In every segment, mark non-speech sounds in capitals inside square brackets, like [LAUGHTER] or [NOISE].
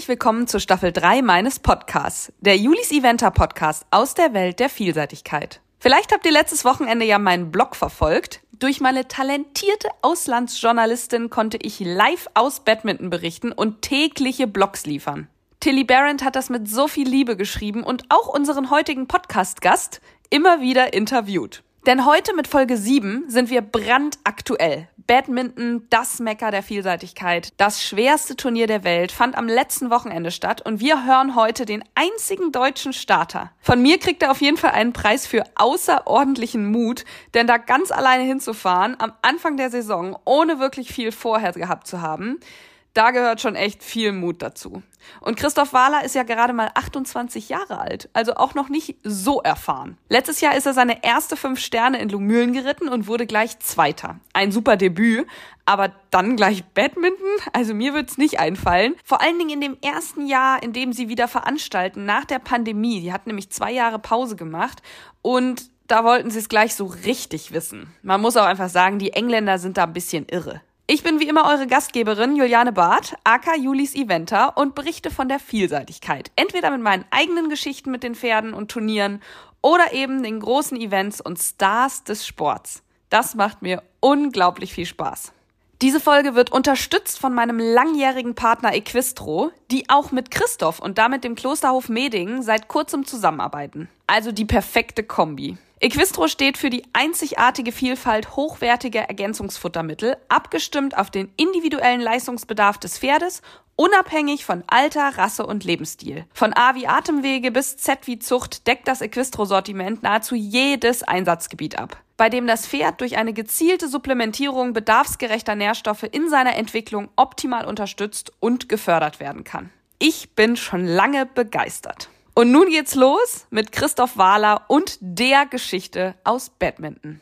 Herzlich willkommen zur Staffel 3 meines Podcasts, der Julis Eventer Podcast aus der Welt der Vielseitigkeit. Vielleicht habt ihr letztes Wochenende ja meinen Blog verfolgt. Durch meine talentierte Auslandsjournalistin konnte ich live aus Badminton berichten und tägliche Blogs liefern. Tilly Barrett hat das mit so viel Liebe geschrieben und auch unseren heutigen Podcast-Gast immer wieder interviewt. Denn heute mit Folge 7 sind wir brandaktuell. Badminton, das Mecker der Vielseitigkeit, das schwerste Turnier der Welt, fand am letzten Wochenende statt und wir hören heute den einzigen deutschen Starter. Von mir kriegt er auf jeden Fall einen Preis für außerordentlichen Mut, denn da ganz alleine hinzufahren, am Anfang der Saison, ohne wirklich viel vorher gehabt zu haben, da gehört schon echt viel Mut dazu. Und Christoph Wahler ist ja gerade mal 28 Jahre alt, also auch noch nicht so erfahren. Letztes Jahr ist er seine erste fünf Sterne in Lumülen geritten und wurde gleich Zweiter. Ein super Debüt, aber dann gleich Badminton? Also mir wird's nicht einfallen. Vor allen Dingen in dem ersten Jahr, in dem sie wieder veranstalten, nach der Pandemie. Die hat nämlich zwei Jahre Pause gemacht und da wollten sie es gleich so richtig wissen. Man muss auch einfach sagen, die Engländer sind da ein bisschen irre. Ich bin wie immer eure Gastgeberin Juliane Barth, aka Julis Eventer und berichte von der Vielseitigkeit. Entweder mit meinen eigenen Geschichten mit den Pferden und Turnieren oder eben den großen Events und Stars des Sports. Das macht mir unglaublich viel Spaß. Diese Folge wird unterstützt von meinem langjährigen Partner Equistro, die auch mit Christoph und damit dem Klosterhof Medingen seit kurzem zusammenarbeiten. Also die perfekte Kombi. Equistro steht für die einzigartige Vielfalt hochwertiger Ergänzungsfuttermittel, abgestimmt auf den individuellen Leistungsbedarf des Pferdes, unabhängig von Alter, Rasse und Lebensstil. Von A wie Atemwege bis Z wie Zucht deckt das Equistro-Sortiment nahezu jedes Einsatzgebiet ab, bei dem das Pferd durch eine gezielte Supplementierung bedarfsgerechter Nährstoffe in seiner Entwicklung optimal unterstützt und gefördert werden kann. Ich bin schon lange begeistert. Und nun geht's los mit Christoph Wahler und der Geschichte aus Badminton.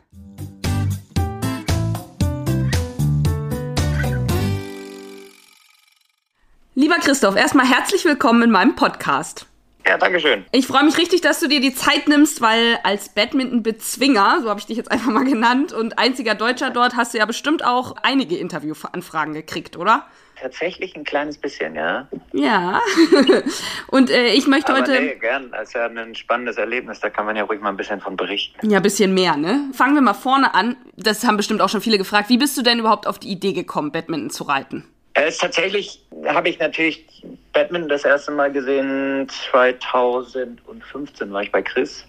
Lieber Christoph, erstmal herzlich willkommen in meinem Podcast. Ja, danke schön. Ich freue mich richtig, dass du dir die Zeit nimmst, weil als Badminton-Bezwinger, so habe ich dich jetzt einfach mal genannt, und einziger Deutscher dort, hast du ja bestimmt auch einige Interviewanfragen gekriegt, oder? Tatsächlich ein kleines bisschen, ja. Ja. [LAUGHS] Und äh, ich möchte Aber heute. Nee, gern. Das ist ja ein spannendes Erlebnis. Da kann man ja ruhig mal ein bisschen von berichten. Ja, ein bisschen mehr, ne? Fangen wir mal vorne an. Das haben bestimmt auch schon viele gefragt. Wie bist du denn überhaupt auf die Idee gekommen, Badminton zu reiten? Äh, tatsächlich habe ich natürlich Badminton das erste Mal gesehen. 2015 war ich bei Chris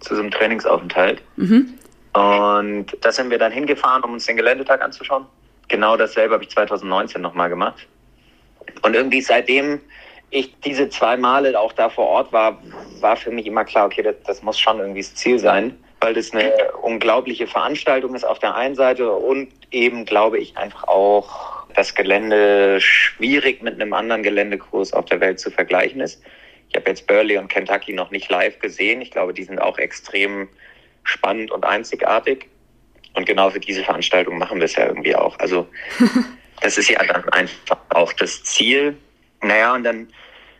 zu so einem Trainingsaufenthalt. Mhm. Und da sind wir dann hingefahren, um uns den Geländetag anzuschauen genau dasselbe habe ich 2019 nochmal gemacht. Und irgendwie seitdem ich diese zwei Male auch da vor Ort war, war für mich immer klar, okay, das, das muss schon irgendwie das Ziel sein, weil das eine unglaubliche Veranstaltung ist auf der einen Seite und eben, glaube ich, einfach auch das Gelände schwierig mit einem anderen Geländekurs auf der Welt zu vergleichen ist. Ich habe jetzt Burley und Kentucky noch nicht live gesehen. Ich glaube, die sind auch extrem spannend und einzigartig. Und genau für diese Veranstaltung machen wir es ja irgendwie auch. Also [LAUGHS] das ist ja dann einfach auch das Ziel. Naja, und dann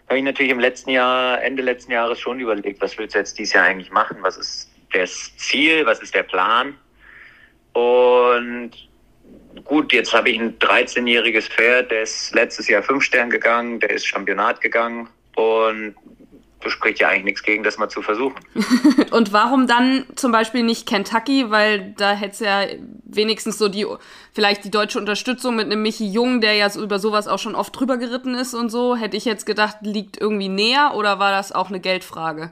habe ich natürlich im letzten Jahr, Ende letzten Jahres schon überlegt, was willst du jetzt dieses Jahr eigentlich machen? Was ist das Ziel? Was ist der Plan? Und gut, jetzt habe ich ein 13-jähriges Pferd, der ist letztes Jahr fünf Stern gegangen, der ist Championat gegangen und das spricht ja eigentlich nichts gegen, das mal zu versuchen. [LAUGHS] und warum dann zum Beispiel nicht Kentucky? Weil da hätte es ja wenigstens so die, vielleicht die deutsche Unterstützung mit einem Michi Jung, der ja so über sowas auch schon oft drüber geritten ist und so. Hätte ich jetzt gedacht, liegt irgendwie näher oder war das auch eine Geldfrage?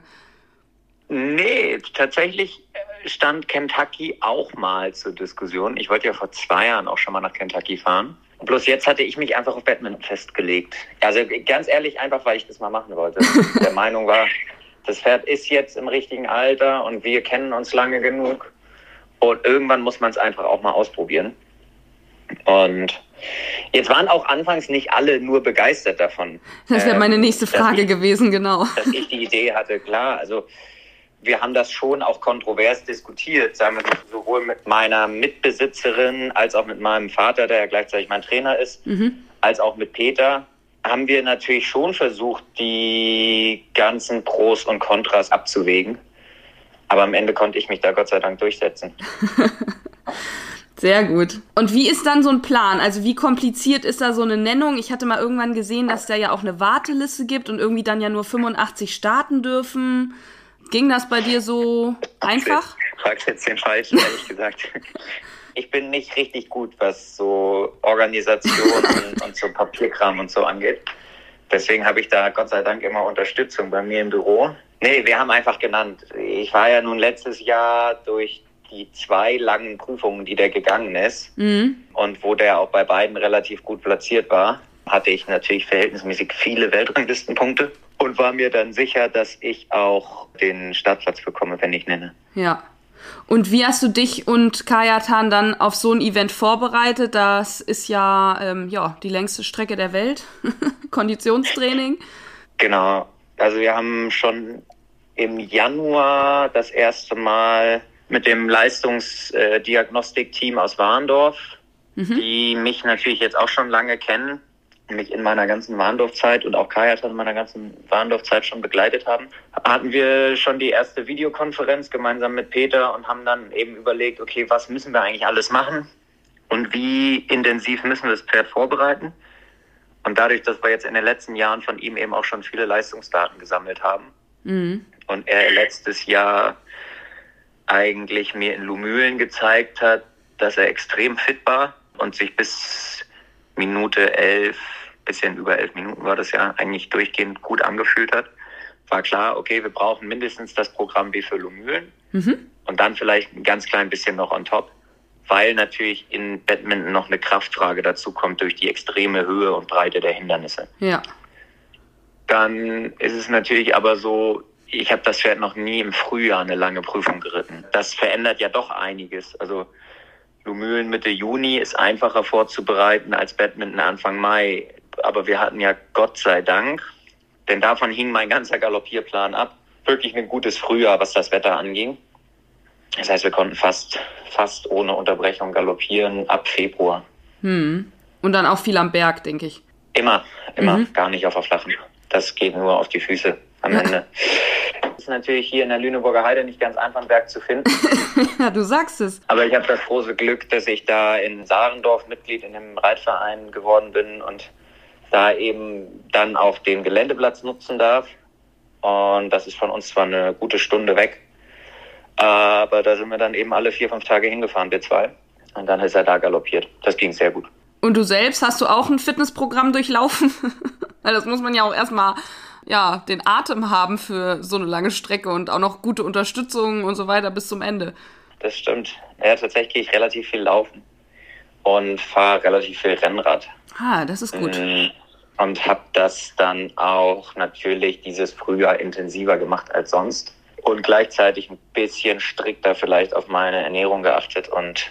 Nee, tatsächlich stand Kentucky auch mal zur Diskussion. Ich wollte ja vor zwei Jahren auch schon mal nach Kentucky fahren. Bloß jetzt hatte ich mich einfach auf Badminton festgelegt. Also ganz ehrlich, einfach weil ich das mal machen wollte. [LAUGHS] Der Meinung war, das Pferd ist jetzt im richtigen Alter und wir kennen uns lange genug. Und irgendwann muss man es einfach auch mal ausprobieren. Und jetzt waren auch anfangs nicht alle nur begeistert davon. Das wäre meine ähm, nächste Frage ich, gewesen, genau. Dass ich die Idee hatte, klar. Also wir haben das schon auch kontrovers diskutiert, sagen wir sowohl mit meiner Mitbesitzerin als auch mit meinem Vater, der ja gleichzeitig mein Trainer ist, mhm. als auch mit Peter, haben wir natürlich schon versucht, die ganzen Pros und Kontras abzuwägen. Aber am Ende konnte ich mich da Gott sei Dank durchsetzen. [LAUGHS] Sehr gut. Und wie ist dann so ein Plan? Also wie kompliziert ist da so eine Nennung? Ich hatte mal irgendwann gesehen, dass da ja auch eine Warteliste gibt und irgendwie dann ja nur 85 starten dürfen. Ging das bei dir so einfach? Fragst jetzt den Falschen, ehrlich [LAUGHS] gesagt. Ich bin nicht richtig gut, was so Organisation [LAUGHS] und so Papierkram und so angeht. Deswegen habe ich da Gott sei Dank immer Unterstützung bei mir im Büro. Nee, wir haben einfach genannt. Ich war ja nun letztes Jahr durch die zwei langen Prüfungen, die der gegangen ist mhm. und wo der auch bei beiden relativ gut platziert war, hatte ich natürlich verhältnismäßig viele Weltranglistenpunkte und war mir dann sicher, dass ich auch den Startplatz bekomme, wenn ich nenne. Ja. Und wie hast du dich und Kajatan dann auf so ein Event vorbereitet? Das ist ja, ähm, ja die längste Strecke der Welt, [LAUGHS] Konditionstraining. Genau. Also wir haben schon im Januar das erste Mal mit dem Leistungsdiagnostikteam aus Warndorf, mhm. die mich natürlich jetzt auch schon lange kennen, mich in meiner ganzen Warndorf-Zeit und auch Kajat in meiner ganzen Warndorf-Zeit schon begleitet haben, hatten wir schon die erste Videokonferenz gemeinsam mit Peter und haben dann eben überlegt, okay, was müssen wir eigentlich alles machen und wie intensiv müssen wir das Pferd vorbereiten. Und dadurch, dass wir jetzt in den letzten Jahren von ihm eben auch schon viele Leistungsdaten gesammelt haben mhm. und er letztes Jahr eigentlich mir in Lumülen gezeigt hat, dass er extrem fit war und sich bis Minute elf, bisschen über elf Minuten war das ja, eigentlich durchgehend gut angefühlt hat. War klar, okay, wir brauchen mindestens das Programm wie für Lumülen mhm. und dann vielleicht ein ganz klein bisschen noch on top, weil natürlich in Badminton noch eine Kraftfrage dazu kommt durch die extreme Höhe und Breite der Hindernisse. Ja. Dann ist es natürlich aber so, ich habe das Pferd noch nie im Frühjahr eine lange Prüfung geritten. Das verändert ja doch einiges. Also Lumülen Mitte Juni ist einfacher vorzubereiten als Badminton Anfang Mai. Aber wir hatten ja Gott sei Dank, denn davon hing mein ganzer Galoppierplan ab, wirklich ein gutes Frühjahr, was das Wetter anging. Das heißt, wir konnten fast, fast ohne Unterbrechung galoppieren ab Februar. Hm. Und dann auch viel am Berg, denke ich. Immer, immer, mhm. gar nicht auf der flachen. Das geht nur auf die Füße am Ende. [LAUGHS] ist natürlich hier in der Lüneburger Heide nicht ganz einfach, ein Werk zu finden. [LAUGHS] ja, du sagst es. Aber ich habe das große Glück, dass ich da in Saarendorf Mitglied in einem Reitverein geworden bin und da eben dann auch den Geländeplatz nutzen darf. Und das ist von uns zwar eine gute Stunde weg, aber da sind wir dann eben alle vier, fünf Tage hingefahren, wir zwei. Und dann ist er da galoppiert. Das ging sehr gut. Und du selbst, hast du auch ein Fitnessprogramm durchlaufen? [LAUGHS] das muss man ja auch erstmal ja, den Atem haben für so eine lange Strecke und auch noch gute Unterstützung und so weiter bis zum Ende. Das stimmt. Ja, tatsächlich gehe ich relativ viel laufen und fahre relativ viel Rennrad. Ah, das ist gut. Mm, und habe das dann auch natürlich dieses Frühjahr intensiver gemacht als sonst und gleichzeitig ein bisschen strikter vielleicht auf meine Ernährung geachtet und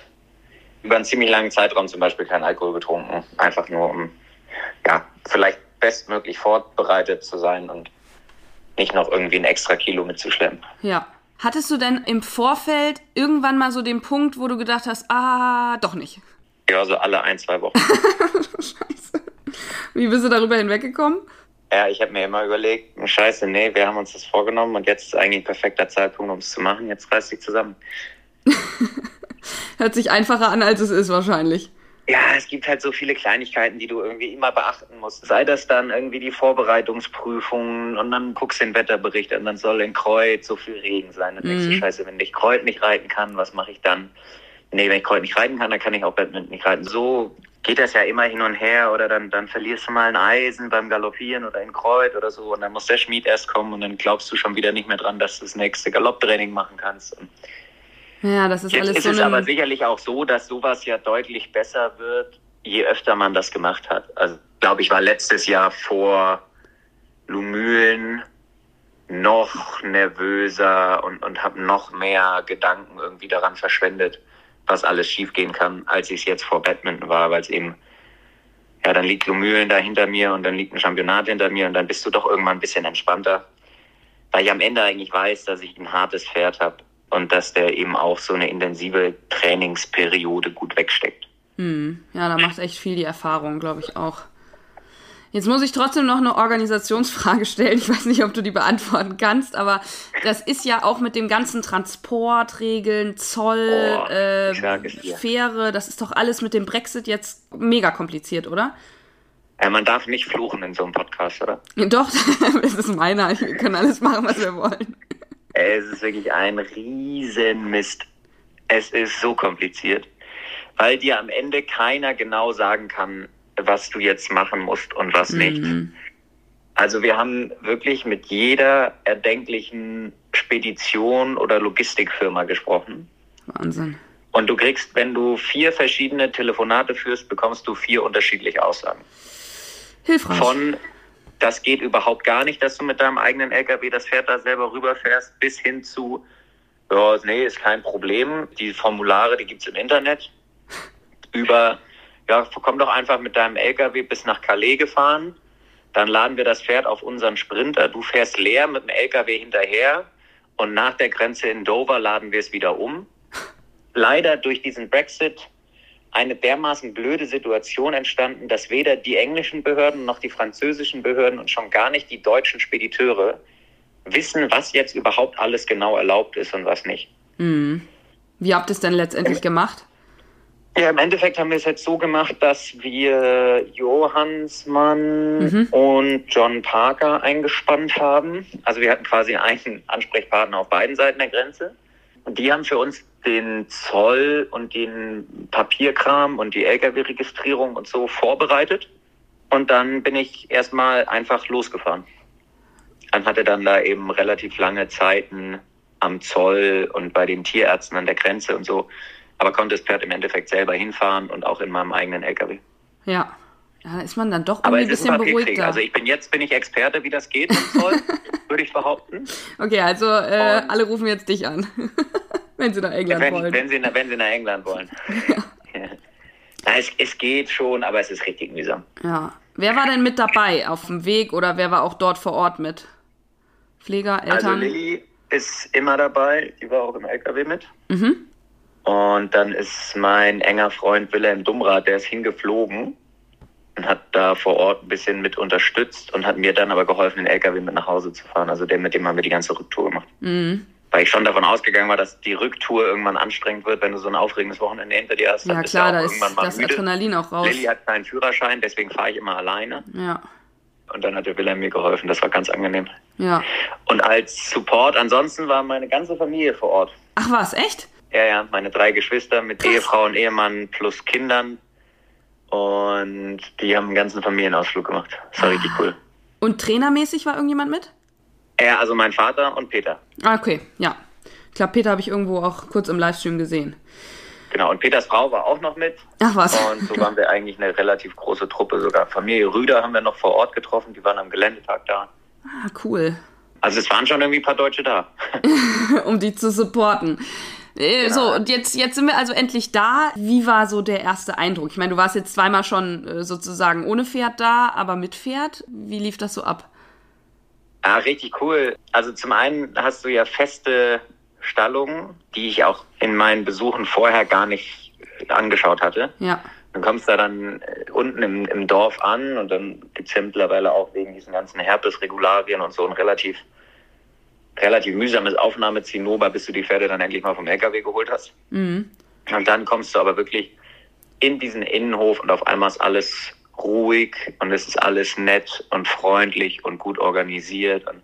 über einen ziemlich langen Zeitraum zum Beispiel keinen Alkohol getrunken. Einfach nur um, ja, vielleicht bestmöglich vorbereitet zu sein und nicht noch irgendwie ein extra Kilo mitzuschleppen. Ja. Hattest du denn im Vorfeld irgendwann mal so den Punkt, wo du gedacht hast, ah, doch nicht? Ja, so alle ein, zwei Wochen. [LAUGHS] Scheiße. Wie bist du darüber hinweggekommen? Ja, ich habe mir immer überlegt, scheiße, nee, wir haben uns das vorgenommen und jetzt ist eigentlich ein perfekter Zeitpunkt, um es zu machen. Jetzt reiß dich zusammen. [LAUGHS] Hört sich einfacher an, als es ist wahrscheinlich. Ja, es gibt halt so viele Kleinigkeiten, die du irgendwie immer beachten musst. Sei das dann irgendwie die Vorbereitungsprüfungen und dann guckst du den Wetterbericht und dann soll in Kreuz so viel Regen sein. Dann denkst du, mhm. scheiße, wenn ich Kreuz nicht reiten kann, was mache ich dann? Nee, wenn ich Kreuz nicht reiten kann, dann kann ich auch Badminton nicht reiten. So geht das ja immer hin und her oder dann, dann verlierst du mal ein Eisen beim Galoppieren oder in Kreuz oder so und dann muss der Schmied erst kommen und dann glaubst du schon wieder nicht mehr dran, dass du das nächste Galopptraining machen kannst. Und ja, das ist Jetzt alles ist so es aber sicherlich auch so, dass sowas ja deutlich besser wird, je öfter man das gemacht hat. Also, glaube ich, war letztes Jahr vor Lumülen noch nervöser und, und habe noch mehr Gedanken irgendwie daran verschwendet, was alles schiefgehen kann, als ich es jetzt vor Badminton war, weil es eben, ja, dann liegt Lumülen da hinter mir und dann liegt ein Championat hinter mir und dann bist du doch irgendwann ein bisschen entspannter, weil ich am Ende eigentlich weiß, dass ich ein hartes Pferd habe und dass der eben auch so eine intensive Trainingsperiode gut wegsteckt. Hm. Ja, da macht echt viel die Erfahrung, glaube ich auch. Jetzt muss ich trotzdem noch eine Organisationsfrage stellen. Ich weiß nicht, ob du die beantworten kannst, aber das ist ja auch mit dem ganzen Transportregeln, Zoll, Oh, äh. Fähre, das ist doch alles mit dem Brexit jetzt mega kompliziert, oder? Äh, man darf nicht fluchen in so einem Podcast, oder? [LAUGHS] Doch, [LAUGHS] es ist meiner. Wir können alles machen, was wir wollen. Es ist wirklich ein Riesenmist. Es ist so kompliziert, weil dir am Ende keiner genau sagen kann, was du jetzt machen musst und was nicht. Also wir haben wirklich mit jeder erdenklichen Spedition oder Logistikfirma gesprochen. Wahnsinn. Und du kriegst, wenn du vier verschiedene Telefonate führst, bekommst du vier unterschiedliche Aussagen. Hilfreich. Von, das geht überhaupt gar nicht, dass du mit deinem eigenen LKW das Pferd da selber rüberfährst, bis hin zu, ja, nee, ist kein Problem. Die Formulare, die gibt's im Internet. Über, ja, komm doch einfach mit deinem LKW bis nach Calais gefahren. Dann laden wir das Pferd auf unseren Sprinter. Du fährst leer mit dem LKW hinterher. Und nach der Grenze in Dover laden wir es wieder um. Leider durch diesen Brexit eine dermaßen blöde Situation entstanden, dass weder die englischen Behörden noch die französischen Behörden und schon gar nicht die deutschen Spediteure wissen, was jetzt überhaupt alles genau erlaubt ist und was nicht. Wie habt ihr es denn letztendlich gemacht? Ja, im Endeffekt haben wir es jetzt so gemacht, dass wir Johannsmann und John Parker eingespannt haben. Also wir hatten quasi einen Ansprechpartner auf beiden Seiten der Grenze. Und die haben für uns den Zoll und den Papierkram und die Lkw-Registrierung und so vorbereitet. Und dann bin ich erstmal einfach losgefahren. Dann hatte dann da eben relativ lange Zeiten am Zoll und bei den Tierärzten an der Grenze und so. Aber konnte das Pferd im Endeffekt selber hinfahren und auch in meinem eigenen LKW. Ja. Ja, da ist man dann doch Aber ein bisschen beruhigter. Also ich bin jetzt bin ich Experte, wie das geht am Zoll, [LAUGHS] würde ich behaupten. okay, also äh, Und- alle rufen jetzt dich an, [LAUGHS] wenn sie nach England Wenn, wollen. wenn, sie, nach- wenn sie nach England wollen. [LAUGHS] Na, es, es geht schon, aber es ist richtig mühsam. Ja. Wer war denn mit dabei auf dem Weg oder wer war auch dort vor Ort mit? Pfleger, Also Eltern? Lilly ist immer dabei, die war auch im LKW mit. Mhm. Und dann ist mein enger Freund Wilhelm Dumrath, der ist hingeflogen und hat da vor Ort ein bisschen mit unterstützt und hat mir dann aber geholfen, den LKW mit nach Hause zu fahren. Also der, mit dem haben wir die ganze Rücktour gemacht. Mhm. Weil ich schon davon ausgegangen war, dass die Rücktour irgendwann anstrengend wird, wenn du so ein aufregendes Wochenende hinter dir hast. Dann Ja klar, auch da ist irgendwann mal das müde. Adrenalin auch raus. Lilly hat keinen Führerschein, deswegen fahre ich immer alleine. Ja. Und dann hat der Wilhelm mir geholfen. Das war ganz angenehm. Ja. Und als Support, ansonsten war meine ganze Familie vor Ort. Ach was, echt? Ja, ja, meine drei Geschwister mit Ehefrau und Ehemann plus Kindern. Und die haben einen ganzen Familienausflug gemacht. Das war richtig cool. Und trainermäßig war irgendjemand mit? Ja, also mein Vater und Peter. Ah, okay, ja. Ich glaube, Peter habe ich irgendwo auch kurz im Livestream gesehen. Genau, und Peters Frau war auch noch mit. Ach was. Und so waren wir eigentlich eine relativ große Truppe. Sogar Familie Rüder haben wir noch vor Ort getroffen. Die waren am Geländetag da. Ah, cool. Also es waren schon irgendwie ein paar Deutsche da. [LAUGHS] um die zu supporten. Äh, So, und jetzt, jetzt sind wir also endlich da. Wie war so der erste Eindruck? Ich meine, du warst jetzt zweimal schon äh, sozusagen ohne Pferd da, aber mit Pferd. Wie lief das so ab? Ja, richtig cool. Also zum einen hast du ja feste Stallungen, die ich auch in meinen Besuchen vorher gar nicht angeschaut hatte. Ja. Dann kommst du dann äh, unten im, im Dorf an und dann gibt's ja mittlerweile auch wegen diesen ganzen Herpesregularien und so ein relativ, relativ mühsames Aufnahmezinnober, bis du die Pferde dann endlich mal vom LKW geholt hast. Mhm. Und dann kommst du aber wirklich in diesen Innenhof und auf einmal ist alles ruhig und es ist alles nett und freundlich und gut organisiert und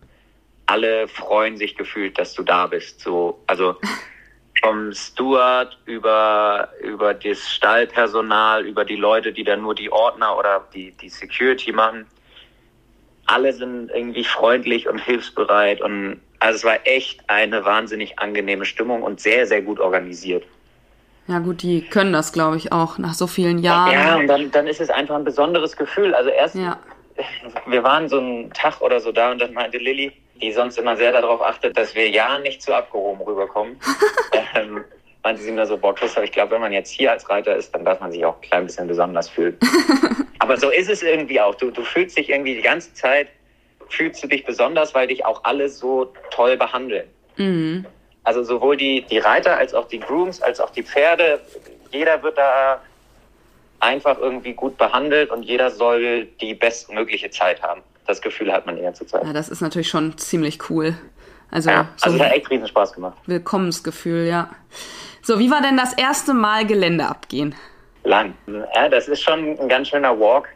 alle freuen sich gefühlt, dass du da bist. So, also [LAUGHS] vom Steward über, über das Stallpersonal, über die Leute, die dann nur die Ordner oder die, die Security machen. Alle sind irgendwie freundlich und hilfsbereit und also es war echt eine wahnsinnig angenehme Stimmung und sehr, sehr gut organisiert. Ja, gut, die können das, glaube ich, auch nach so vielen Jahren. Ja, und dann, dann ist es einfach ein besonderes Gefühl. Also erst, Ja. wir waren so einen Tag oder so da und dann meinte Lilly, die sonst immer sehr darauf achtet, dass wir ja nicht zu abgehoben rüberkommen, [LAUGHS] ähm, meinte sie mir so, boah, Christoph, ich glaube, wenn man jetzt hier als Reiter ist, dann darf man sich auch ein klein bisschen besonders fühlen. [LAUGHS] Aber so ist es irgendwie auch. Du, du fühlst dich irgendwie die ganze Zeit, fühlst du dich besonders, weil dich auch alle so toll behandeln. Mhm. Also sowohl die, die Reiter als auch die Grooms, als auch die Pferde, jeder wird da einfach irgendwie gut behandelt und jeder soll die bestmögliche Zeit haben. Das Gefühl hat man eher zur Zeit. Ja, das ist natürlich schon ziemlich cool. Also, Ja, so also es hat echt riesen Spaß gemacht. Willkommensgefühl, ja. So, wie war denn das erste Mal Gelände abgehen? Lang. Ja, das ist schon ein ganz schöner Walk.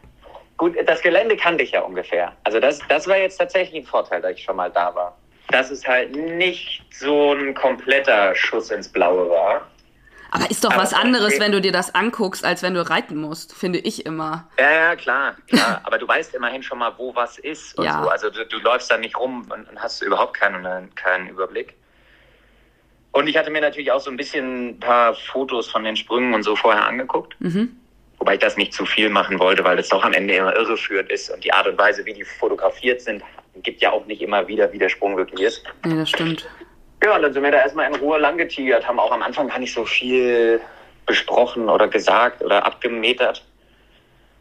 Gut, das Gelände kannte ich ja ungefähr. Also das, das war jetzt tatsächlich ein Vorteil, dass ich schon mal da war. Dass es halt nicht so ein kompletter Schuss ins Blaue war. Aber ist doch Aber was anderes, wenn du dir das anguckst, als wenn du reiten musst, finde ich immer. Ja, ja, klar, klar. [LAUGHS] Aber du weißt immerhin schon mal, wo was ist und Ja. so. Also du, du läufst da nicht rum und, und hast überhaupt keinen, keinen Überblick. Und ich hatte mir natürlich auch so ein bisschen ein paar Fotos von den Sprüngen und so vorher angeguckt. Mhm. Wobei ich das nicht zu viel machen wollte, weil das doch am Ende immer irreführend ist. Und die Art und Weise, wie die fotografiert sind, gibt ja auch nicht immer wieder, wie der Sprung wirklich ist. Nee, das stimmt. Ja, und dann sind wir da erstmal in Ruhe langgetigert, haben auch am Anfang gar nicht so viel besprochen oder gesagt oder abgemetert,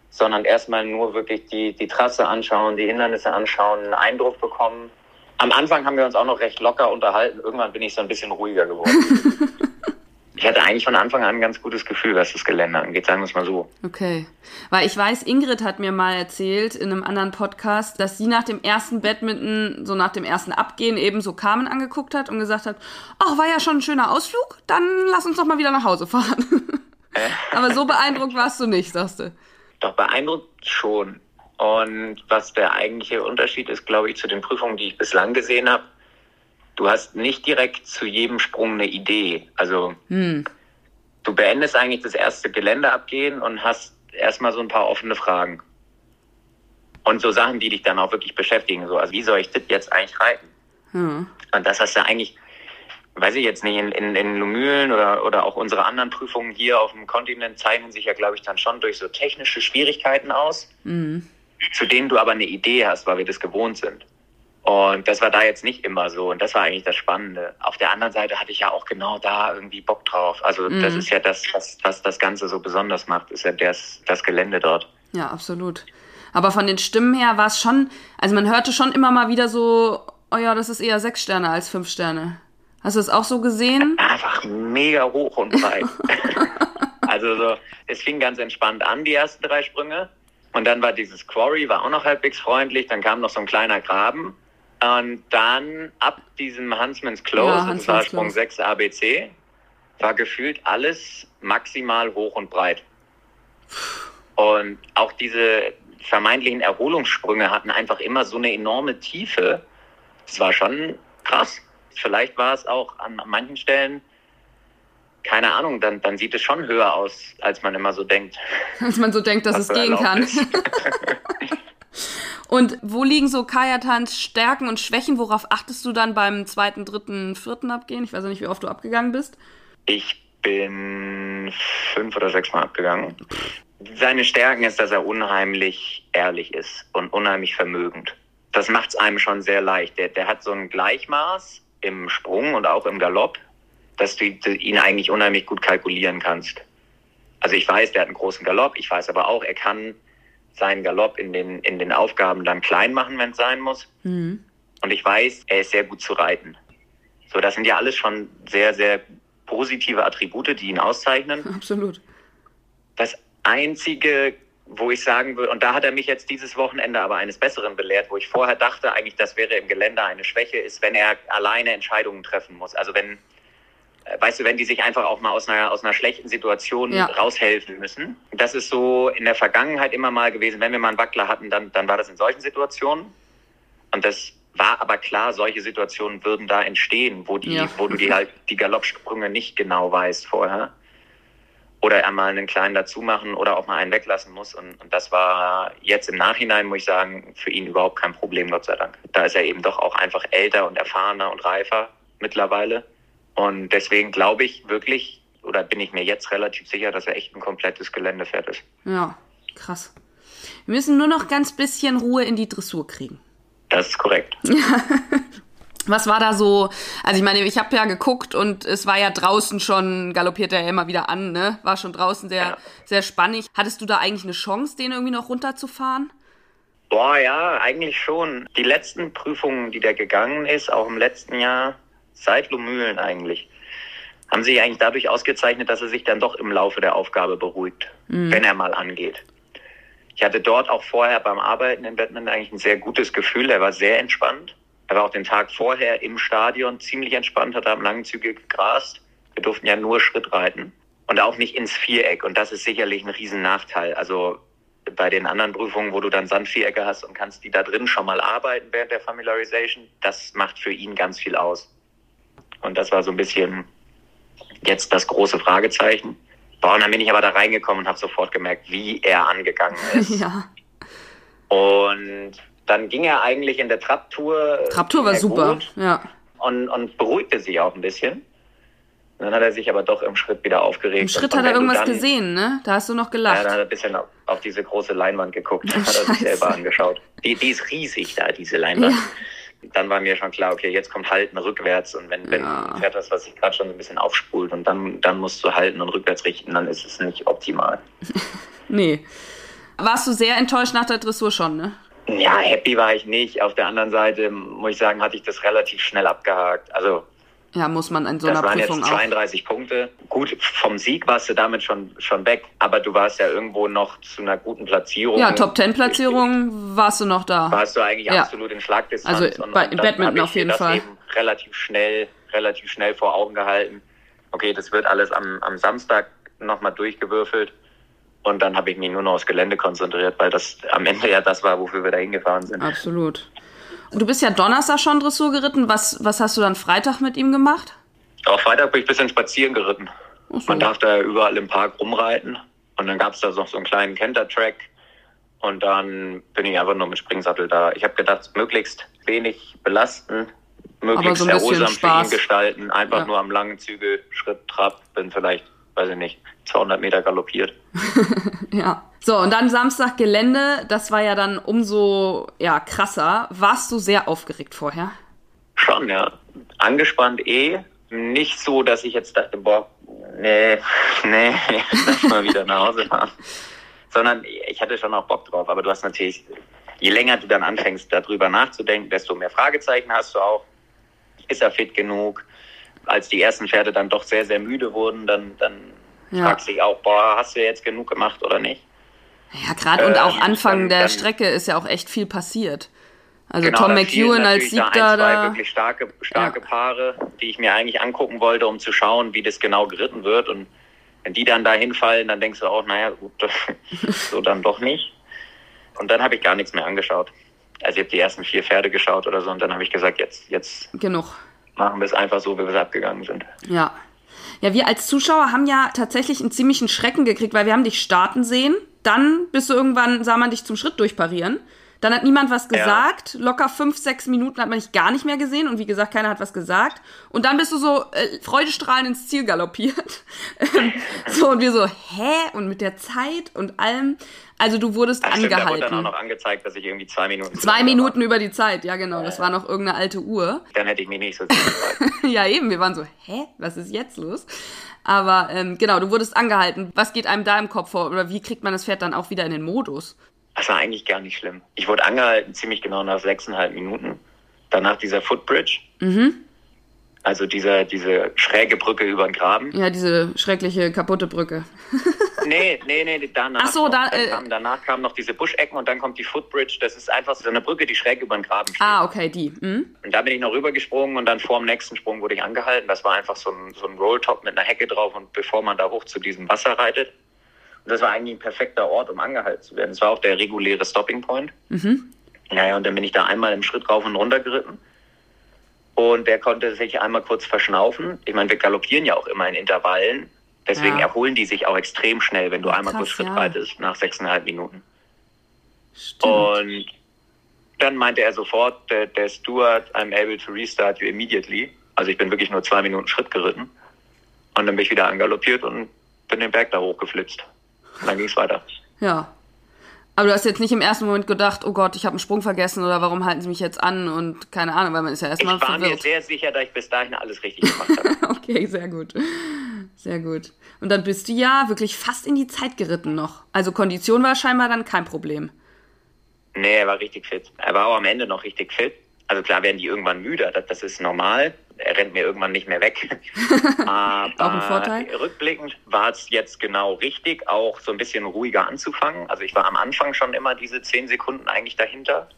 sondern erstmal nur wirklich die, die Trasse anschauen, die Hindernisse anschauen, einen Eindruck bekommen. Am Anfang haben wir uns auch noch recht locker unterhalten. Irgendwann bin ich so ein bisschen ruhiger geworden. [LAUGHS] ich hatte eigentlich von Anfang an ein ganz gutes Gefühl, was das Gelände angeht, sagen wir es mal so. Okay. Weil ich weiß, Ingrid hat mir mal erzählt in einem anderen Podcast, dass sie nach dem ersten Badminton, so nach dem ersten Abgehen eben so Carmen angeguckt hat und gesagt hat, ach, war ja schon ein schöner Ausflug, dann lass uns doch mal wieder nach Hause fahren. [LAUGHS] Aber so beeindruckt warst du nicht, sagst du. Doch beeindruckt schon. Und was der eigentliche Unterschied ist, glaube ich, zu den Prüfungen, die ich bislang gesehen habe, du hast nicht direkt zu jedem Sprung eine Idee. Also Hm. du beendest eigentlich das erste Geländeabgehen und hast erstmal so ein paar offene Fragen. Und so Sachen, die dich dann auch wirklich beschäftigen. So, also wie soll ich das jetzt eigentlich reiten? Hm. Und das hast du eigentlich, weiß ich jetzt nicht, in, in, in Lumülen oder, oder auch unsere anderen Prüfungen hier auf dem Kontinent zeichnen sich ja, glaube ich, dann schon durch so technische Schwierigkeiten aus, Hm. Zu denen du aber eine Idee hast, weil wir das gewohnt sind. Und das war da jetzt nicht immer so. Und das war eigentlich das Spannende. Auf der anderen Seite hatte ich ja auch genau da irgendwie Bock drauf. Also das Mhm. ist ja das, was, was das Ganze so besonders macht, ist ja das, das Gelände dort. Ja, absolut. Aber von den Stimmen her war es schon, also man hörte schon immer mal wieder so, oh ja, das ist eher sechs Sterne als fünf Sterne. Hast du es auch so gesehen? [LAUGHS] einfach mega hoch und breit. [LAUGHS] also so, es fing ganz entspannt an, die ersten drei Sprünge. Und dann war dieses Quarry, war auch noch halbwegs freundlich. Dann kam noch so ein kleiner Graben. Und dann ab diesem Huntsman's Close, Ja, das war Huntsman's Sprung Close. 6 ABC, war gefühlt alles maximal hoch und breit. Und auch diese vermeintlichen Erholungssprünge hatten einfach immer so eine enorme Tiefe. Das war schon krass. Vielleicht war es auch an manchen Stellen, keine Ahnung, dann, dann sieht es schon höher aus, als man immer so denkt. [LAUGHS] Als man so denkt, dass es gehen kann. [LAUGHS] Und wo liegen so Kajatans Stärken und Schwächen? Worauf achtest du dann beim zweiten, dritten, vierten Abgehen? Ich weiß ja nicht, wie oft du abgegangen bist. Ich bin fünf oder sechs Mal abgegangen. Seine Stärken ist, dass er unheimlich ehrlich ist und unheimlich vermögend. Das macht es einem schon sehr leicht. Der, der hat so ein Gleichmaß im Sprung und auch im Galopp, dass du ihn eigentlich unheimlich gut kalkulieren kannst. Also ich weiß, der hat einen großen Galopp. Ich weiß aber auch, er kann seinen Galopp in den, in den Aufgaben dann klein machen, wenn es sein muss. Mhm. Und ich weiß, er ist sehr gut zu reiten. So, das sind ja alles schon sehr, sehr positive Attribute, die ihn auszeichnen. [LAUGHS] Absolut. Das einzige, wo ich sagen würde, und da hat er mich jetzt dieses Wochenende aber eines Besseren belehrt, wo ich vorher dachte, eigentlich das wäre im Gelände eine Schwäche, ist, wenn er alleine Entscheidungen treffen muss. Also wenn, weißt du, wenn die sich einfach auch mal aus einer, aus einer schlechten Situation Ja. raushelfen müssen. Das ist so in der Vergangenheit immer mal gewesen, wenn wir mal einen Wackler hatten, dann, dann war das in solchen Situationen. Und das war aber klar, solche Situationen würden da entstehen, wo die, Ja. wo du die halt die Galoppsprünge nicht genau weißt vorher. Oder er mal einen kleinen dazu machen oder auch mal einen weglassen muss. Und, und das war jetzt im Nachhinein, muss ich sagen, für ihn überhaupt kein Problem, Gott sei Dank. Da ist er eben doch auch einfach älter und erfahrener und reifer mittlerweile. Und deswegen glaube ich wirklich, oder bin ich mir jetzt relativ sicher, dass er echt ein komplettes Geländepferd ist. Ja, krass. Wir müssen nur noch ganz bisschen Ruhe in die Dressur kriegen. Das ist korrekt. [LAUGHS] Was war da so? Also ich meine, ich habe ja geguckt und es war ja draußen schon, galoppiert er ja immer wieder an, ne? War schon draußen sehr, Ja. sehr spannig. Hattest du da eigentlich eine Chance, den irgendwie noch runterzufahren? Boah, ja, eigentlich schon. Die letzten Prüfungen, die der gegangen ist, auch im letzten Jahr, seit Lumülen eigentlich, haben sich eigentlich dadurch ausgezeichnet, dass er sich dann doch im Laufe der Aufgabe beruhigt, mhm. wenn er mal angeht. Ich hatte dort auch vorher beim Arbeiten in Batman eigentlich ein sehr gutes Gefühl. Er war sehr entspannt. Er war auch den Tag vorher im Stadion ziemlich entspannt, hat am langen Züge gegrast. Wir durften ja nur Schritt reiten und auch nicht ins Viereck. Und das ist sicherlich ein Riesennachteil. Also bei den anderen Prüfungen, wo du dann Sandvierecke hast und kannst die da drin schon mal arbeiten während der Familiarization, das macht für ihn ganz viel aus. Und das war so ein bisschen jetzt das große Fragezeichen. Boah, und dann bin ich aber da reingekommen und habe sofort gemerkt, wie er angegangen [LAUGHS] ist. ja. Und dann ging er eigentlich in der Trap-Tour. Trap-Tour war super, ja. Und, und beruhigte sich auch ein bisschen. Dann hat er sich aber doch im Schritt wieder aufgeregt. Im Schritt hat er irgendwas dann, gesehen, ne? Da hast du noch gelacht. Ja, dann hat er ein bisschen auf, auf diese große Leinwand geguckt, oh, [LAUGHS] hat er sich selber angeschaut. Die, die ist riesig da, diese Leinwand. Ja. Dann war mir schon klar, okay, jetzt kommt Halten rückwärts und wenn, wenn ja. ein Pferd hast, was sich gerade schon ein bisschen aufspult und dann, dann musst du halten und rückwärts richten, dann ist es nicht optimal. [LAUGHS] nee. Warst du sehr enttäuscht nach der Dressur schon, ne? Ja, happy war ich nicht. Auf der anderen Seite, muss ich sagen, hatte ich das relativ schnell abgehakt. Also ja, muss man in so einer das waren Prüfung jetzt 32 auch. Punkte. Gut, vom Sieg warst du damit schon, schon weg, aber du warst ja irgendwo noch zu einer guten Platzierung. Ja, Top 10 Platzierung warst du noch da. Warst du eigentlich ja. absolut in Schlagdistanz. Also und, bei, und Badminton auf jeden Fall. Eben relativ schnell, relativ schnell vor Augen gehalten. Okay, das wird alles am, am Samstag nochmal durchgewürfelt. Und dann habe ich mich nur noch aufs Gelände konzentriert, weil das am Ende ja das war, wofür wir da hingefahren sind. Absolut. Du bist ja Donnerstag schon Dressur geritten. Was, was hast du dann Freitag mit ihm gemacht? Auch Freitag bin ich ein bisschen spazieren geritten. So. Man darf da überall im Park rumreiten. Und dann gab es da noch so einen kleinen Kenter-Track. Und dann bin ich einfach nur mit Springsattel da. Ich habe gedacht, möglichst wenig belasten, möglichst so erholsam für ihn gestalten. Einfach ja. nur am langen Zügel, Schritt, Trab, bin vielleicht, weiß ich nicht, 200 Meter galoppiert. [LAUGHS] ja. So, und dann Samstag Gelände, das war ja dann umso ja, krasser. Warst du sehr aufgeregt vorher? Schon, ja. Angespannt eh. Nicht so, dass ich jetzt dachte, boah, nee, [LAUGHS] nee, lass mal wieder nach Hause fahren. Sondern ich hatte schon auch Bock drauf. Aber du hast natürlich, je länger du dann anfängst, darüber nachzudenken, desto mehr Fragezeichen hast du auch. Ist er fit genug? Als die ersten Pferde dann doch sehr, sehr müde wurden, dann, dann ja. fragst du dich auch, boah, hast du jetzt genug gemacht oder nicht? Ja, gerade und auch ähm, Anfang dann, der dann, Strecke ist ja auch echt viel passiert. Also genau, Tom McEwen als Siebter da. Da wirklich starke, starke ja. Paare, die ich mir eigentlich angucken wollte, um zu schauen, wie das genau geritten wird. Und wenn die dann da hinfallen, dann denkst du auch, naja, gut, [LAUGHS] so dann doch nicht. Und dann habe ich gar nichts mehr angeschaut. Also ich habe die ersten vier Pferde geschaut oder so und dann habe ich gesagt, jetzt, jetzt genug. Machen wir es einfach so, wie wir es abgegangen sind. Ja. Ja, wir als Zuschauer haben ja tatsächlich einen ziemlichen Schrecken gekriegt, weil wir haben dich starten sehen dann bist du irgendwann, sah man dich zum Schritt durchparieren. Dann hat niemand was gesagt. Ja. Locker fünf, sechs Minuten hat man dich gar nicht mehr gesehen. Und wie gesagt, keiner hat was gesagt. Und dann bist du so äh, freudestrahlend ins Ziel galoppiert. [LAUGHS] so, und wir so, hä? Und mit der Zeit und allem. Also du wurdest angehalten. Stimmt, da wurde dann auch noch angezeigt, dass ich irgendwie zwei Minuten... Zwei Minuten war. über die Zeit, ja genau. Das war noch irgendeine alte Uhr. Dann hätte ich mich nicht so [LAUGHS] Ja eben, wir waren so, hä? Was ist jetzt los? Aber ähm, genau, du wurdest angehalten. Was geht einem da im Kopf vor? Oder wie kriegt man das Pferd dann auch wieder in den Modus? Das war eigentlich gar nicht schlimm. Ich wurde angehalten, ziemlich genau nach sechseinhalb Minuten. Danach dieser Footbridge. Mhm. Also diese, diese schräge Brücke über den Graben. Ja, diese schreckliche kaputte Brücke. [LAUGHS] nee, nee, nee, danach. Ach so, da, äh, kam, danach kamen noch diese Buschecken und dann kommt die Footbridge. Das ist einfach so eine Brücke, die schräg über den Graben steht. Ah, okay, die. Mhm. Und da bin ich noch rübergesprungen und dann vor dem nächsten Sprung wurde ich angehalten. Das war einfach so ein, so ein Rolltop mit einer Hecke drauf und bevor man da hoch zu diesem Wasser reitet. Und das war eigentlich ein perfekter Ort, um angehalten zu werden. Das war auch der reguläre Stopping Point. Mhm. Naja, und dann bin ich da einmal im Schritt rauf und runter geritten. Und der konnte sich einmal kurz verschnaufen. Ich meine, wir galoppieren ja auch immer in Intervallen. Deswegen ja. erholen die sich auch extrem schnell, wenn du Krass, einmal kurz Schritt ja. reitest, nach sechseinhalb Minuten. Stimmt. Und dann meinte er sofort, der, der Steward, I'm able to restart you immediately. Also ich bin wirklich nur zwei Minuten Schritt geritten. Und dann bin ich wieder angaloppiert und bin den Berg da hochgeflitzt. Und dann ging es weiter. Ja, aber du hast jetzt nicht im ersten Moment gedacht, oh Gott, ich habe einen Sprung vergessen oder warum halten sie mich jetzt an und keine Ahnung, weil man ist ja erstmal verwirrt. Ich war mir sehr sicher, dass ich bis dahin alles richtig gemacht habe. [LAUGHS] okay, sehr gut. Sehr gut. Und dann bist du ja wirklich fast in die Zeit geritten noch. Also Kondition war scheinbar dann kein Problem. Nee, er war richtig fit. Er war auch am Ende noch richtig fit. Also klar werden die irgendwann müder, das, das ist normal. Er rennt mir irgendwann nicht mehr weg. [LAUGHS] Aber Auch ein Vorteil. rückblickend war es jetzt genau richtig, auch so ein bisschen ruhiger anzufangen. Also ich war am Anfang schon immer diese zehn Sekunden eigentlich dahinter.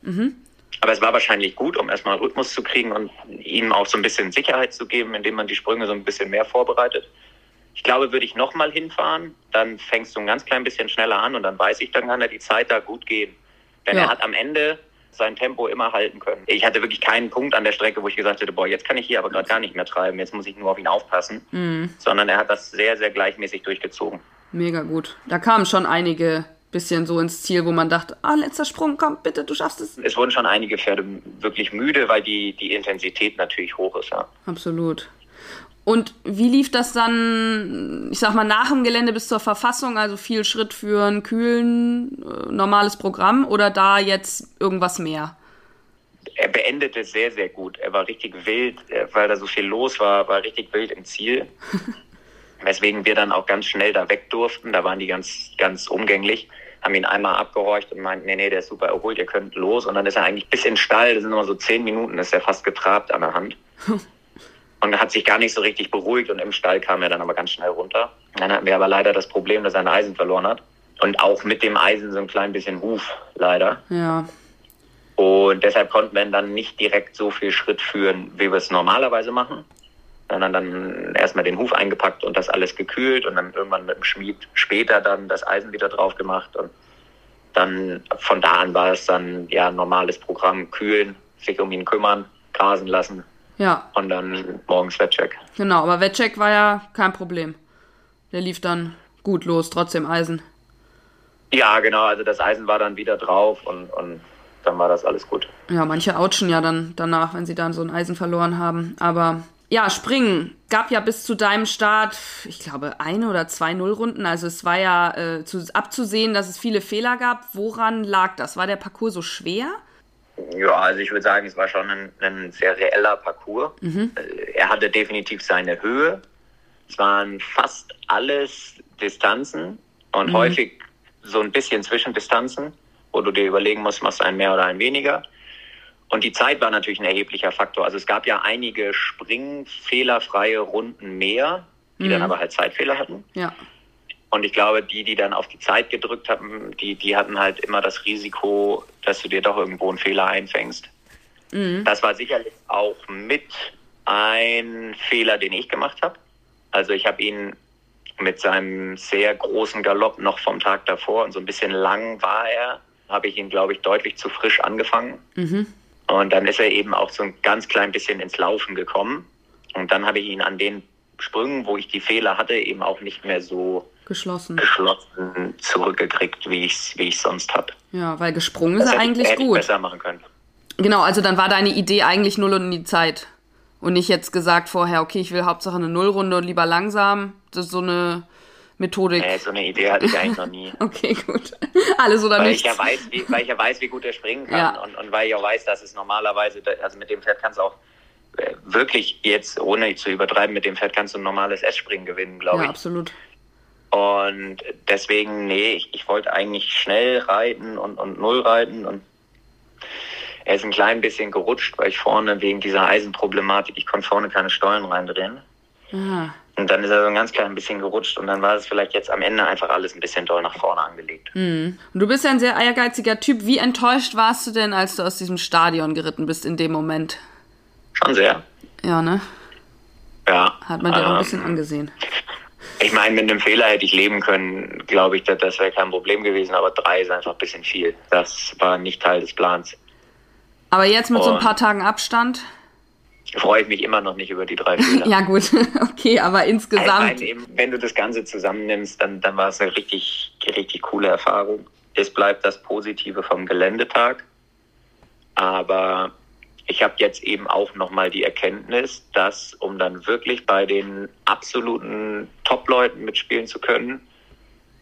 Aber es war wahrscheinlich gut, um erstmal Rhythmus zu kriegen und ihm auch so ein bisschen Sicherheit zu geben, indem man die Sprünge so ein bisschen mehr vorbereitet. Ich glaube, würde ich nochmal hinfahren, dann fängst du ein ganz klein bisschen schneller an und dann weiß ich, dann kann er die Zeit da gut gehen. Denn Ja. er hat am Ende sein Tempo immer halten können. Ich hatte wirklich keinen Punkt an der Strecke, wo ich gesagt hätte, boah, jetzt kann ich hier aber gerade gar nicht mehr treiben, jetzt muss ich nur auf ihn aufpassen. Mhm. Sondern er hat das sehr, sehr gleichmäßig durchgezogen. Mega gut. Da kamen schon einige bisschen so ins Ziel, wo man dachte, ah, letzter Sprung, komm, bitte, du schaffst es. Es wurden schon einige Pferde wirklich müde, weil die, die Intensität natürlich hoch ist. Ja. Absolut. Und wie lief das dann, ich sag mal, nach dem Gelände bis zur Verfassung? Also viel Schritt führen, kühlen, äh, normales Programm oder da jetzt irgendwas mehr? Er beendete sehr, sehr gut. Er war richtig wild, äh, weil da so viel los war, war richtig wild im Ziel. [LAUGHS] Weswegen wir dann auch ganz schnell da weg durften. Da waren die ganz, ganz umgänglich. Haben ihn einmal abgehorcht und meinten, nee, nee, der ist super erholt, ihr könnt los. Und dann ist er eigentlich bis in den Stall, das sind immer so zehn Minuten, ist er fast getrabt an der Hand. [LAUGHS] Und er hat sich gar nicht so richtig beruhigt und im Stall kam er dann aber ganz schnell runter. Dann hatten wir aber leider das Problem, dass er ein Eisen verloren hat. Und auch mit dem Eisen so ein klein bisschen Huf, leider. Ja, Und deshalb konnten wir ihn dann nicht direkt so viel Schritt führen, wie wir es normalerweise machen. Sondern dann erstmal den Huf eingepackt und das alles gekühlt und dann irgendwann mit dem Schmied später dann das Eisen wieder drauf gemacht. Und dann von da an war es dann ja normales Programm, kühlen, sich um ihn kümmern, grasen lassen ja, und dann morgens Wettcheck. genau. Aber Wettcheck war ja kein Problem. Der lief dann gut los, trotzdem Eisen. Ja, genau, also das Eisen war dann wieder drauf und, und dann war das alles gut. Ja, manche ouchen ja dann danach, wenn sie dann so ein Eisen verloren haben. Aber ja, Springen gab ja bis zu deinem Start, ich glaube, eine oder zwei Nullrunden. Also es war ja äh, zu, abzusehen, dass es viele Fehler gab. Woran lag das? War der Parcours so schwer? Ja, also ich würde sagen, es war schon ein, ein sehr reeller Parcours. Äh, Er hatte definitiv seine Höhe. Es waren fast alles Distanzen und häufig so ein bisschen Zwischendistanzen, wo du dir überlegen musst, machst du ein mehr oder ein weniger. Und die Zeit war natürlich ein erheblicher Faktor. Also es gab ja einige springfehlerfreie Runden mehr, die dann aber halt Zeitfehler hatten. Ja, Und ich glaube, die, die dann auf die Zeit gedrückt haben, die, die hatten halt immer das Risiko, dass du dir doch irgendwo einen Fehler einfängst. Das war sicherlich auch mit ein Fehler, den ich gemacht habe. Also ich habe ihn mit seinem sehr großen Galopp noch vom Tag davor und so ein bisschen lang war er, habe ich ihn, glaube ich, deutlich zu frisch angefangen. Und dann ist er eben auch so ein ganz klein bisschen ins Laufen gekommen. Und dann habe ich ihn an den Sprüngen, wo ich die Fehler hatte, eben auch nicht mehr so geschlossen. geschlossen zurückgekriegt, wie ich es wie ich's sonst habe. Ja, weil gesprungen ist er eigentlich hätte ich gut. besser machen können. Genau, also dann war deine Idee eigentlich null und in die Zeit. Und nicht jetzt gesagt vorher, okay, ich will Hauptsache eine Nullrunde und lieber langsam. Das ist so eine Methodik. Nee, so eine Idee hatte ich eigentlich noch nie. [LAUGHS] Okay, gut. Alles oder Weil ich, nichts. ja weiß, wie, weil ich ja weiß, wie gut er springen kann. Ja. Und, und weil ich auch weiß, dass es normalerweise, also mit dem Pferd kannst du auch äh, wirklich jetzt, ohne zu übertreiben, mit dem Pferd kannst du ein normales S-Springen gewinnen, glaube Ja, ich. absolut. Und deswegen, nee, ich, ich wollte eigentlich schnell reiten und, und null reiten und er ist ein klein bisschen gerutscht, weil ich vorne wegen dieser Eisenproblematik, ich konnte vorne keine Stollen reindrehen. Ah, Und dann ist er so ein ganz klein bisschen gerutscht und dann war es vielleicht jetzt am Ende einfach alles ein bisschen doll nach vorne angelegt. Und du bist ja ein sehr ehrgeiziger Typ. Wie enttäuscht warst du denn, als du aus diesem Stadion geritten bist in dem Moment? Schon sehr. Ja, ne? Ja. Hat man dir auch ein Ähm, bisschen angesehen. Ich meine, mit einem Fehler hätte ich leben können, glaube ich, das, das wäre kein Problem gewesen, aber drei ist einfach ein bisschen viel. Das war nicht Teil des Plans. Aber jetzt mit so ein und- paar Tagen Abstand? Freue ich mich immer noch nicht über die drei Fehler. [LAUGHS] Ja, gut. [LAUGHS] Okay, aber Ich insgesamt. meine, eben, wenn du das Ganze zusammennimmst, dann, dann war es eine richtig, richtig coole Erfahrung. Es bleibt das Positive vom Geländetag. Aber ich habe jetzt eben auch nochmal die Erkenntnis, dass um dann wirklich bei den absoluten Top-Leuten mitspielen zu können,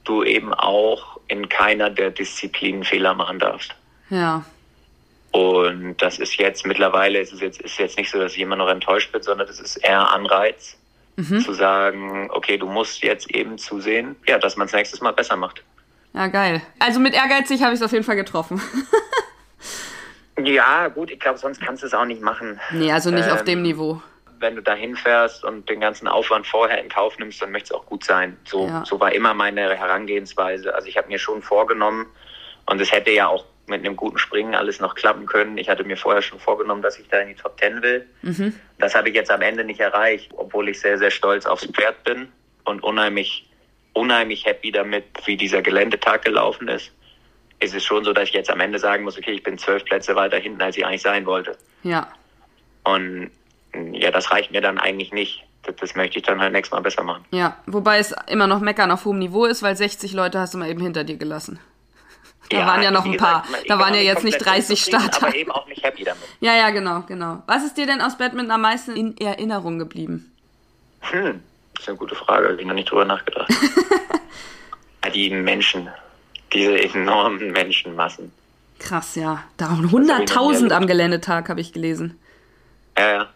du eben auch in keiner der Disziplinen Fehler machen darfst. Ja. Und das ist jetzt mittlerweile, ist es jetzt, ist jetzt nicht so, dass immer noch enttäuscht bin, sondern das ist eher Anreiz, zu sagen, okay, du musst jetzt eben zusehen, ja, dass man es nächstes Mal besser macht. Ja, geil. Also mit ehrgeizig habe ich es auf jeden Fall getroffen. [LAUGHS] Ja, gut, ich glaube, sonst kannst du es auch nicht machen. Nee, also nicht auf Ähm, dem Niveau. Wenn du da hinfährst und den ganzen Aufwand vorher in Kauf nimmst, dann möchte es auch gut sein. So, Ja. so war immer meine Herangehensweise. Also ich habe mir schon vorgenommen, und es hätte ja auch mit einem guten Springen alles noch klappen können. Ich hatte mir vorher schon vorgenommen, dass ich da in die Top Ten will. Mhm. Das habe ich jetzt am Ende nicht erreicht, obwohl ich sehr, sehr stolz aufs Pferd bin und unheimlich, unheimlich happy damit, wie dieser Geländetag gelaufen ist. Ist es schon so, dass ich jetzt am Ende sagen muss, okay, ich bin zwölf Plätze weiter hinten, als ich eigentlich sein wollte. Ja. Und ja, das reicht mir dann eigentlich nicht. Das, das möchte ich dann halt nächstes Mal besser machen. Ja, wobei es immer noch meckern auf hohem Niveau ist, weil 60 Leute hast du mal eben hinter dir gelassen. [LAUGHS] Da waren ja noch ein paar. gesagt, ich Da waren ja jetzt nicht komplett 30 unzufrieden, Starter. Aber eben auch nicht happy damit. Ja, ja, genau, genau. Was ist dir denn aus Badminton am meisten in Erinnerung geblieben? Hm, das ist eine gute Frage, habe ich noch nicht drüber nachgedacht. [LAUGHS] Ja, die Menschen, diese enormen Menschenmassen. Krass, ja. Da waren hab ich noch nie 100.000 erlebt. am Geländetag, habe ich gelesen. Ja, ja,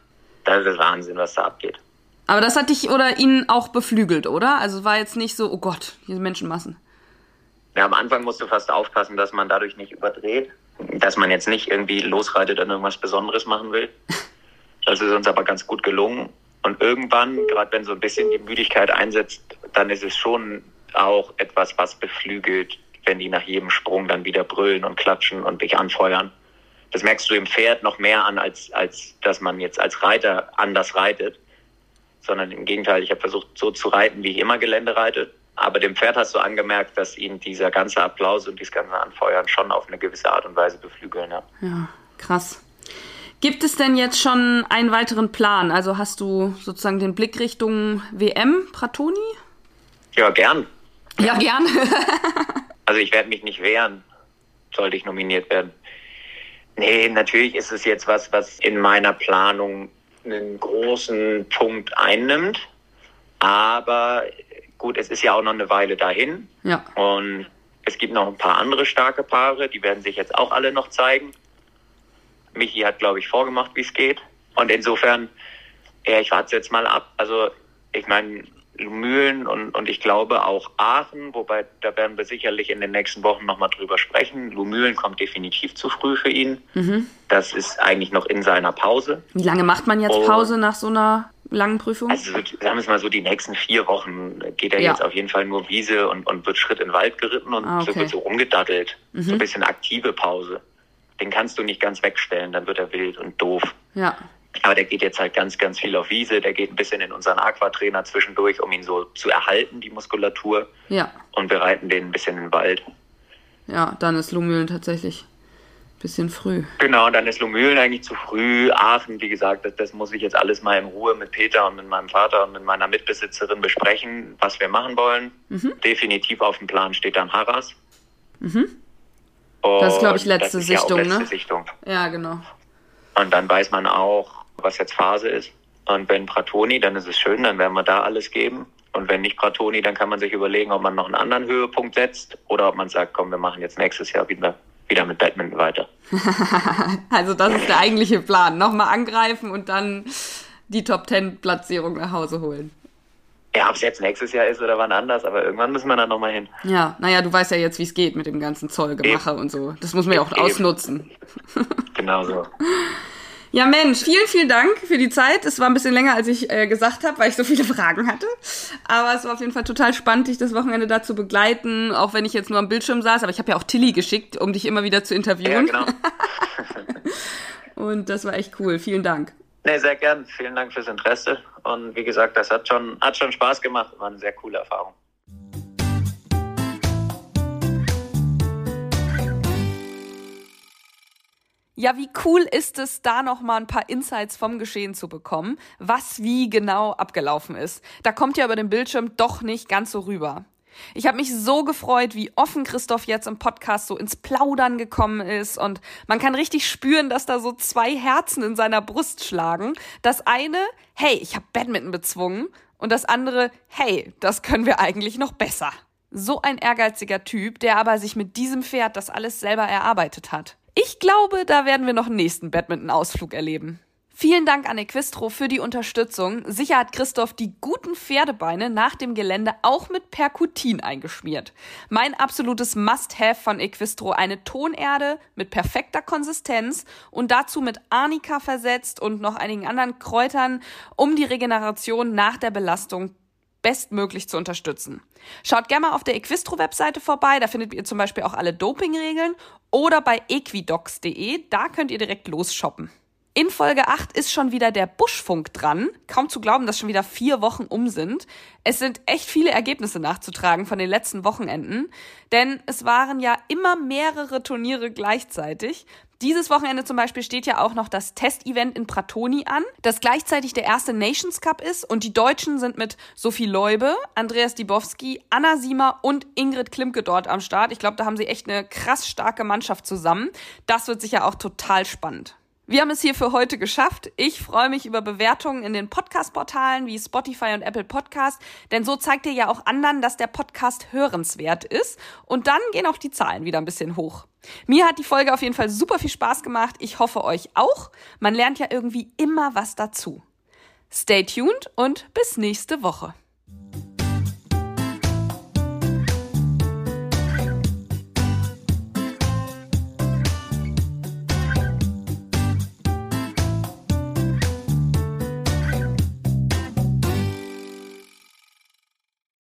das ist Wahnsinn, was da abgeht. Aber das hat dich oder ihn auch beflügelt, oder? Also war jetzt nicht so, oh Gott, sind Menschenmassen. Ja, am Anfang musst du fast aufpassen, dass man dadurch nicht überdreht, dass man jetzt nicht irgendwie losreitet und irgendwas Besonderes machen will. [LAUGHS] Das ist uns aber ganz gut gelungen. Und irgendwann, gerade wenn so ein bisschen die Müdigkeit einsetzt, dann ist es schon auch etwas, was beflügelt, wenn die nach jedem Sprung dann wieder brüllen und klatschen und dich anfeuern. Das merkst du im Pferd noch mehr an, als, als dass man jetzt als Reiter anders reitet. Sondern im Gegenteil, ich habe versucht, so zu reiten, wie ich immer Gelände reite. Aber dem Pferd hast du angemerkt, dass ihn dieser ganze Applaus und dieses ganze Anfeuern schon auf eine gewisse Art und Weise beflügeln. Ja. Ja, krass. Gibt es denn jetzt schon einen weiteren Plan? Also hast du sozusagen den Blick Richtung WM, Pratoni? ja, gern. Ja, gern. [LAUGHS] Also ich werde mich nicht wehren, sollte ich nominiert werden. Nee, natürlich ist es jetzt was, was in meiner Planung einen großen Punkt einnimmt. Aber gut, es ist ja auch noch eine Weile dahin. ja. Und es gibt noch ein paar andere starke Paare, die werden sich jetzt auch alle noch zeigen. Michi hat, glaube ich, vorgemacht, wie es geht. Und insofern, ja, ich warte jetzt mal ab. Also, ich meine, Mühlen und, und ich glaube auch Aachen, wobei da werden wir sicherlich in den nächsten Wochen nochmal drüber sprechen. Lumülen kommt definitiv zu früh für ihn. Das ist eigentlich noch in seiner Pause. Wie lange macht man jetzt. Pause nach so einer langen Prüfung? Also sagen wir es mal so, die nächsten vier Wochen geht er Ja. jetzt auf jeden Fall nur Wiese und, und wird Schritt in den Wald geritten und Ah, so okay. wird so rumgedattelt. So ein bisschen aktive Pause. Den kannst du nicht ganz wegstellen, dann wird er wild und doof. ja. Aber der geht jetzt halt ganz, ganz viel auf Wiese. Der geht ein bisschen in unseren Aquatrainer zwischendurch, um ihn so zu erhalten, die Muskulatur. Ja. Und wir reiten den ein bisschen in den Wald. Ja, dann ist Lumülen tatsächlich ein bisschen früh. Genau, und dann ist Lumülen eigentlich zu früh. Aachen, wie gesagt, das, das muss ich jetzt alles mal in Ruhe mit Peter und mit meinem Vater und mit meiner Mitbesitzerin besprechen, was wir machen wollen. Definitiv auf dem Plan steht dann Harras. Das ist, glaub ich, letzte ist ja Sichtung, letzte ne? Sichtung. Ja, genau. Und dann weiß man auch, was jetzt Phase ist. Und wenn Pratoni, dann ist es schön, dann werden wir da alles geben. Und wenn nicht Pratoni, dann kann man sich überlegen, ob man noch einen anderen Höhepunkt setzt oder ob man sagt, komm, wir machen jetzt nächstes Jahr wieder, wieder mit Badminton weiter. [LAUGHS] Also das ist der eigentliche Plan. Nochmal angreifen und dann die Top Ten Platzierung nach Hause holen. Ja, ob es jetzt nächstes Jahr ist oder wann anders, aber irgendwann müssen wir dann nochmal hin. Ja, naja, du weißt ja jetzt, wie es geht mit dem ganzen Zollgemache und so. Das muss man ja auch Eben. ausnutzen. [LAUGHS] Genau so. Ja, Mensch, vielen, vielen Dank für die Zeit. Es war ein bisschen länger, als ich äh, gesagt habe, weil ich so viele [LAUGHS] Fragen hatte. Aber es war auf jeden Fall total spannend, dich das Wochenende da zu begleiten, auch wenn ich jetzt nur am Bildschirm saß. Aber ich habe ja auch Tilly geschickt, um dich immer wieder zu Ja, interviewen. genau. [LAUGHS] Und das war echt cool. Vielen Dank. Nee, sehr gern. Vielen Dank fürs Interesse. Und wie gesagt, das hat schon, hat schon Spaß gemacht. War eine sehr coole Erfahrung. Ja, wie cool ist es, da noch mal ein paar Insights vom Geschehen zu bekommen, was wie genau abgelaufen ist. Da kommt ja über den Bildschirm doch nicht ganz so rüber. Ich habe mich so gefreut, wie offen Christoph jetzt im Podcast so ins Plaudern gekommen ist und man kann richtig spüren, dass da so zwei Herzen in seiner Brust schlagen. Das eine, hey, ich habe Badminton bezwungen und das andere, hey, das können wir eigentlich noch besser. So ein ehrgeiziger Typ, der aber sich mit diesem Pferd das alles selber erarbeitet hat. Ich glaube, da werden wir noch einen nächsten Badminton-Ausflug erleben. Vielen Dank an Equistro für die Unterstützung. Sicher hat Christoph die guten Pferdebeine nach dem Gelände auch mit Perkutin eingeschmiert. Mein absolutes Must-Have von Equistro, eine Tonerde mit perfekter Konsistenz und dazu mit Arnika versetzt und noch einigen anderen Kräutern, um die Regeneration nach der Belastung bestmöglich zu unterstützen. Schaut gerne mal auf der Equistro-Webseite vorbei, da findet ihr zum Beispiel auch alle Dopingregeln oder bei equidox.de, da könnt ihr direkt losshoppen. In Folge 8 ist schon wieder der Buschfunk dran. Kaum zu glauben, dass schon wieder vier Wochen um sind. Es sind echt viele Ergebnisse nachzutragen von den letzten Wochenenden, denn es waren ja immer mehrere Turniere gleichzeitig. Dieses Wochenende zum Beispiel steht ja auch noch das Testevent in Pratoni an, das gleichzeitig der erste Nations Cup ist und die Deutschen sind mit Sophie Leube, Andreas Dibowski, Anna Siemer und Ingrid Klimke dort am Start. Ich glaube, da haben sie echt eine krass starke Mannschaft zusammen. Das wird sicher auch total spannend. Wir haben es hier für heute geschafft. Ich freue mich über Bewertungen in den Podcast-Portalen wie Spotify und Apple Podcast, denn so zeigt ihr ja auch anderen, dass der Podcast hörenswert ist. Und dann gehen auch die Zahlen wieder ein bisschen hoch. Mir hat die Folge auf jeden Fall super viel Spaß gemacht. Ich hoffe euch auch. Man lernt ja irgendwie immer was dazu. Stay tuned und bis nächste Woche.